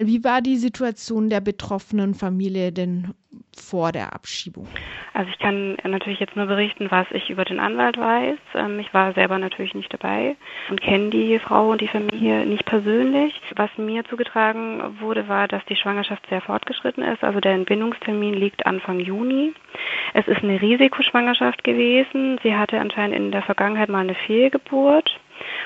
Wie war die Situation der betroffenen Familie denn vor der Abschiebung? Also ich kann natürlich jetzt nur berichten, was ich über den Anwalt weiß. Ähm, ich war selber natürlich nicht dabei und kenne die Frau und die Familie nicht persönlich. Was mir zugetragen wurde, war, dass die Schwangerschaft sehr fortgeschritten ist. Also der Entbindungstermin liegt Anfang Juni. Es ist eine Risikoschwangerschaft gewesen. Sie hatte anscheinend in der Vergangenheit mal eine Fehlgeburt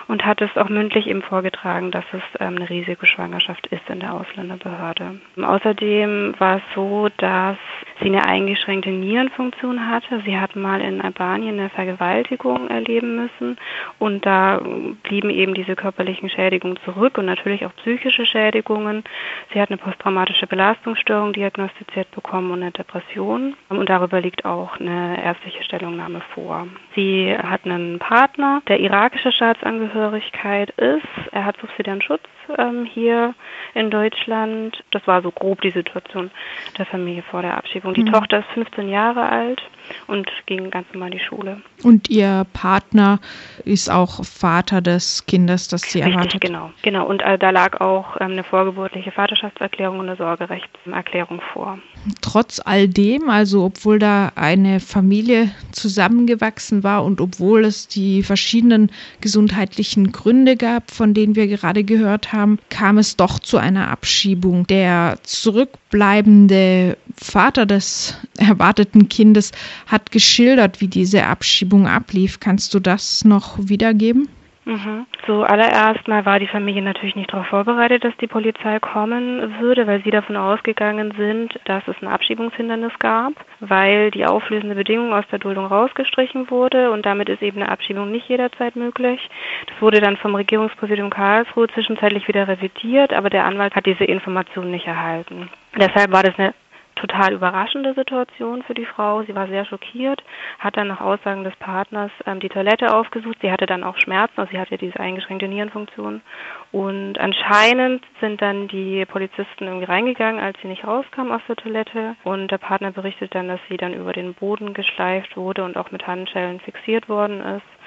und hat es auch mündlich eben vorgetragen, dass es ähm, eine Risikoschwangerschaft ist in der Ausländerbehörde. Außerdem war es so, dass sie eine eingeschränkte Nierenfunktion hatte. Sie hat mal in Albanien eine Vergewaltigung erleben müssen und da blieben eben diese körperlichen Schädigungen zurück und natürlich auch psychische Schädigungen. Sie hat eine posttraumatische Belastungsstörung diagnostiziert bekommen und eine Depression und darüber liegt auch eine ärztliche Stellungnahme vor. Sie hat einen Partner, der irakische Staatsangehörige Staatsangehörigkeit ist. Er hat subsidiären Schutz ähm, hier in Deutschland. Das war so grob die Situation der Familie vor der Abschiebung. Die mhm. Tochter ist 15 Jahre alt und ging ganz normal in die Schule. Und ihr Partner ist auch Vater des Kindes, das sie Richtig, erwartet? genau. Genau. Und äh, da lag auch ähm, eine vorgeburtliche Vaterschaftserklärung und eine Sorgerechtserklärung vor. Trotz all dem, also obwohl da eine Familie zusammengewachsen war und obwohl es die verschiedenen gesundheitlichen Gründe gab, von denen wir gerade gehört haben, kam es doch zu einer Abschiebung. Der zurückbleibende Vater des erwarteten Kindes hat geschildert, wie diese Abschiebung ablief. Kannst du das noch wiedergeben? Mhm. So allererst mal war die Familie natürlich nicht darauf vorbereitet, dass die Polizei kommen würde, weil sie davon ausgegangen sind, dass es ein Abschiebungshindernis gab, weil die auflösende Bedingung aus der Duldung rausgestrichen wurde und damit ist eben eine Abschiebung nicht jederzeit möglich. Das wurde dann vom Regierungspräsidium Karlsruhe zwischenzeitlich wieder revidiert, aber der Anwalt hat diese Information nicht erhalten. Deshalb war das eine total überraschende Situation für die Frau. Sie war sehr schockiert, hat dann nach Aussagen des Partners ähm, die Toilette aufgesucht. Sie hatte dann auch Schmerzen, also sie hatte diese eingeschränkte Nierenfunktion. Und anscheinend sind dann die Polizisten irgendwie reingegangen, als sie nicht rauskam aus der Toilette. Und der Partner berichtet dann, dass sie dann über den Boden geschleift wurde und auch mit Handschellen fixiert worden ist.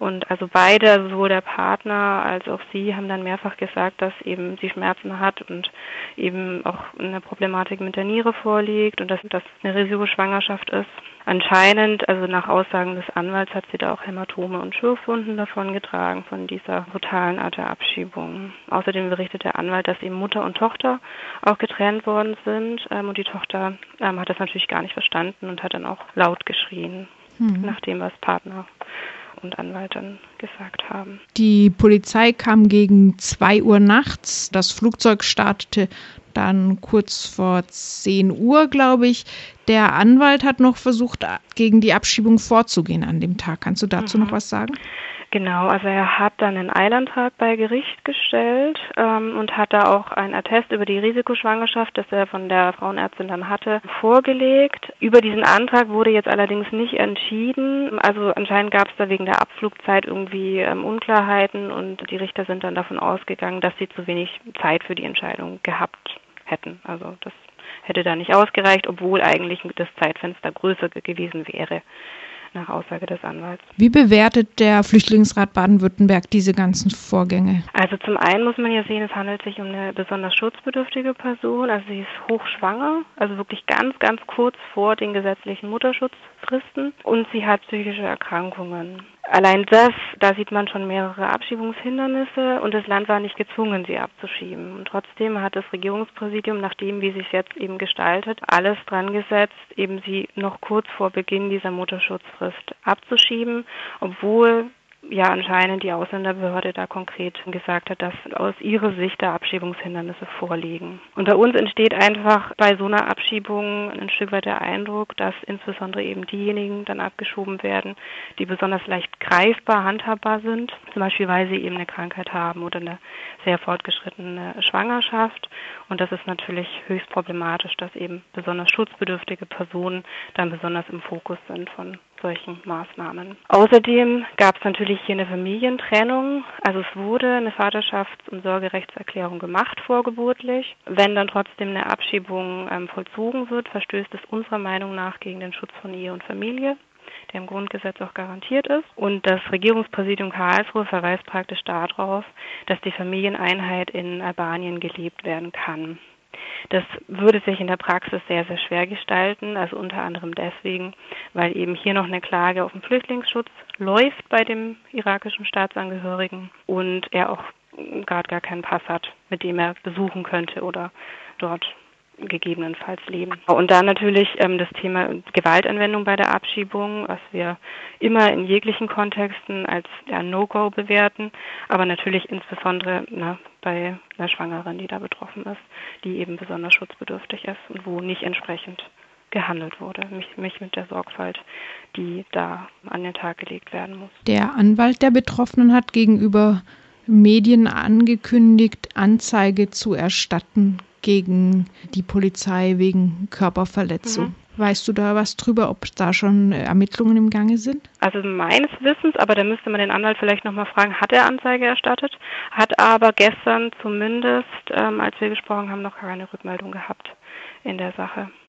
Und also beide, sowohl der Partner als auch sie, haben dann mehrfach gesagt, dass eben sie Schmerzen hat und eben auch eine Problematik mit der Niere vorliegt und dass das eine Risikoschwangerschaft ist. Anscheinend, also nach Aussagen des Anwalts, hat sie da auch Hämatome und Schürfwunden davon getragen von dieser brutalen Art der Abschiebung. Außerdem berichtet der Anwalt, dass eben Mutter und Tochter auch getrennt worden sind ähm, und die Tochter ähm, hat das natürlich gar nicht verstanden und hat dann auch laut geschrien, hm. nachdem was Partner und Anwalt dann gesagt haben. Die Polizei kam gegen zwei Uhr nachts. Das Flugzeug startete dann kurz vor 10 Uhr, glaube ich. Der Anwalt hat noch versucht, gegen die Abschiebung vorzugehen an dem Tag. Kannst du dazu mhm. noch was sagen? Genau, also er hat dann einen Eilantrag bei Gericht gestellt ähm, und hat da auch ein Attest über die Risikoschwangerschaft, das er von der Frauenärztin dann hatte, vorgelegt. Über diesen Antrag wurde jetzt allerdings nicht entschieden. Also anscheinend gab es da wegen der Abflugzeit irgendwie ähm, Unklarheiten und die Richter sind dann davon ausgegangen, dass sie zu wenig Zeit für die Entscheidung gehabt hätten. Also das hätte da nicht ausgereicht, obwohl eigentlich das Zeitfenster größer gewesen wäre nach Aussage des Anwalts. Wie bewertet der Flüchtlingsrat Baden-Württemberg diese ganzen Vorgänge? Also zum einen muss man ja sehen, es handelt sich um eine besonders schutzbedürftige Person. Also sie ist hochschwanger, also wirklich ganz, ganz kurz vor den gesetzlichen Mutterschutzfristen und sie hat psychische Erkrankungen. Allein das, da sieht man schon mehrere Abschiebungshindernisse und das Land war nicht gezwungen, sie abzuschieben. Und trotzdem hat das Regierungspräsidium, nachdem wie sich jetzt eben gestaltet, alles dran gesetzt, eben sie noch kurz vor Beginn dieser Mutterschutzfrist abzuschieben, obwohl ja anscheinend die Ausländerbehörde da konkret gesagt hat, dass aus ihrer Sicht da Abschiebungshindernisse vorliegen. Und bei uns entsteht einfach bei so einer Abschiebung ein Stück weit der Eindruck, dass insbesondere eben diejenigen dann abgeschoben werden, die besonders leicht greifbar, handhabbar sind, zum Beispiel weil sie eben eine Krankheit haben oder eine sehr fortgeschrittene Schwangerschaft. Und das ist natürlich höchst problematisch, dass eben besonders schutzbedürftige Personen dann besonders im Fokus sind von solchen Maßnahmen. Außerdem gab es natürlich hier eine Familientrennung. Also es wurde eine Vaterschafts- und Sorgerechtserklärung gemacht vorgeburtlich. Wenn dann trotzdem eine Abschiebung ähm, vollzogen wird, verstößt es unserer Meinung nach gegen den Schutz von Ehe und Familie. der im Grundgesetz auch garantiert ist. Und das Regierungspräsidium Karlsruhe verweist praktisch darauf, dass die Familieneinheit in Albanien gelebt werden kann. Das würde sich in der Praxis sehr, sehr schwer gestalten, also unter anderem deswegen, weil eben hier noch eine Klage auf den Flüchtlingsschutz läuft bei dem irakischen Staatsangehörigen und er auch gerade gar keinen Pass hat, mit dem er besuchen könnte oder dort gegebenenfalls leben. Und dann natürlich ähm, das Thema Gewaltanwendung bei der Abschiebung, was wir immer in jeglichen Kontexten als ja, No-Go bewerten, aber natürlich insbesondere na, bei einer Schwangeren, die da betroffen ist, die eben besonders schutzbedürftig ist und wo nicht entsprechend gehandelt wurde, mich, mich mit der Sorgfalt, die da an den Tag gelegt werden muss. Der Anwalt der Betroffenen hat gegenüber Medien angekündigt, Anzeige zu erstatten gegen die Polizei wegen Körperverletzung. Mhm. Weißt du da was drüber, ob da schon Ermittlungen im Gange sind? Also meines Wissens, aber da müsste man den Anwalt vielleicht nochmal fragen, hat er Anzeige erstattet, hat aber gestern zumindest, ähm, als wir gesprochen haben, noch keine Rückmeldung gehabt in der Sache.